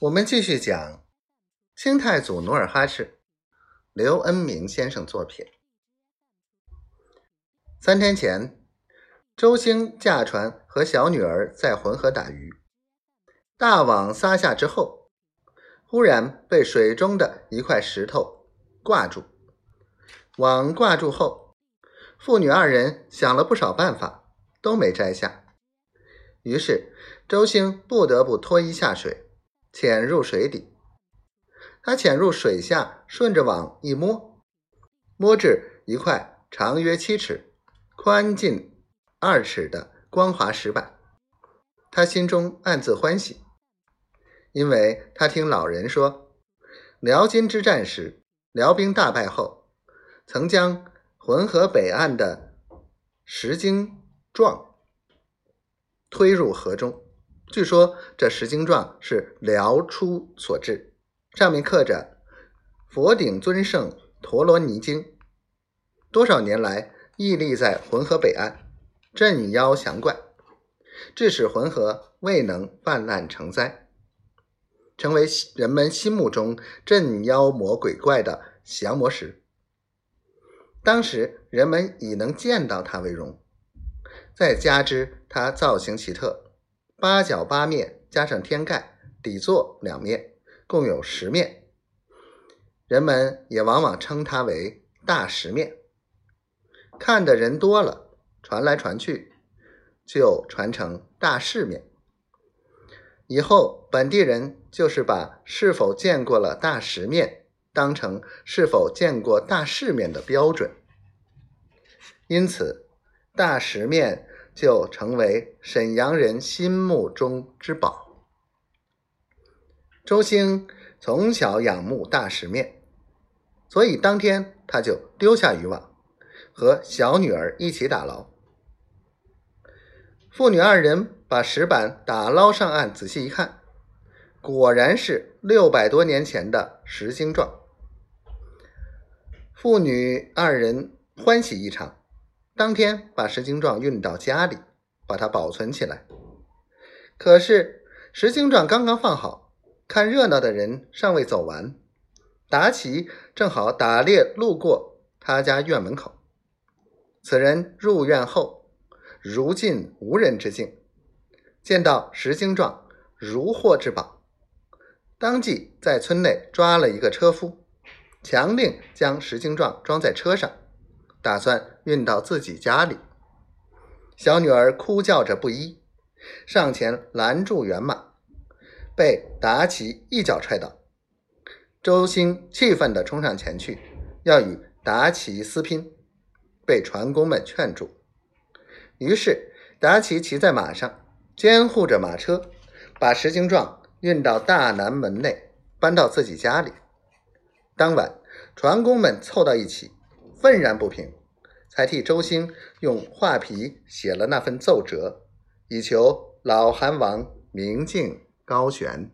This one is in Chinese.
我们继续讲清太祖努尔哈赤，刘恩明先生作品。三天前，周兴驾船和小女儿在浑河打鱼，大网撒下之后，忽然被水中的一块石头挂住。网挂住后，父女二人想了不少办法，都没摘下。于是周兴不得不脱衣下水。潜入水底，他潜入水下，顺着网一摸，摸至一块长约七尺、宽近二尺的光滑石板。他心中暗自欢喜，因为他听老人说，辽金之战时，辽兵大败后，曾将浑河北岸的石精状推入河中。据说这石经状是辽初所制，上面刻着“佛顶尊圣陀罗尼经”，多少年来屹立在浑河北岸，镇妖降怪，致使浑河未能泛滥成灾，成为人们心目中镇妖魔鬼怪的降魔石。当时人们以能见到它为荣，再加之它造型奇特。八角八面，加上天盖，底座两面，共有十面。人们也往往称它为大石面。看的人多了，传来传去，就传成大世面。以后本地人就是把是否见过了大石面当成是否见过大世面的标准，因此大石面。就成为沈阳人心目中之宝。周兴从小仰慕大石面，所以当天他就丢下渔网，和小女儿一起打捞。父女二人把石板打捞上岸，仔细一看，果然是六百多年前的石精状。父女二人欢喜异常。当天把石精状运到家里，把它保存起来。可是石精状刚刚放好，看热闹的人尚未走完，达奇正好打猎路过他家院门口。此人入院后，如进无人之境，见到石精状如获至宝，当即在村内抓了一个车夫，强令将石精状装在车上。打算运到自己家里，小女儿哭叫着不依，上前拦住辕马，被达奇一脚踹倒。周兴气愤地冲上前去，要与达奇私拼，被船工们劝住。于是达奇骑在马上，监护着马车，把石精状运到大南门内，搬到自己家里。当晚，船工们凑到一起。愤然不平，才替周兴用画皮写了那份奏折，以求老韩王明镜高悬。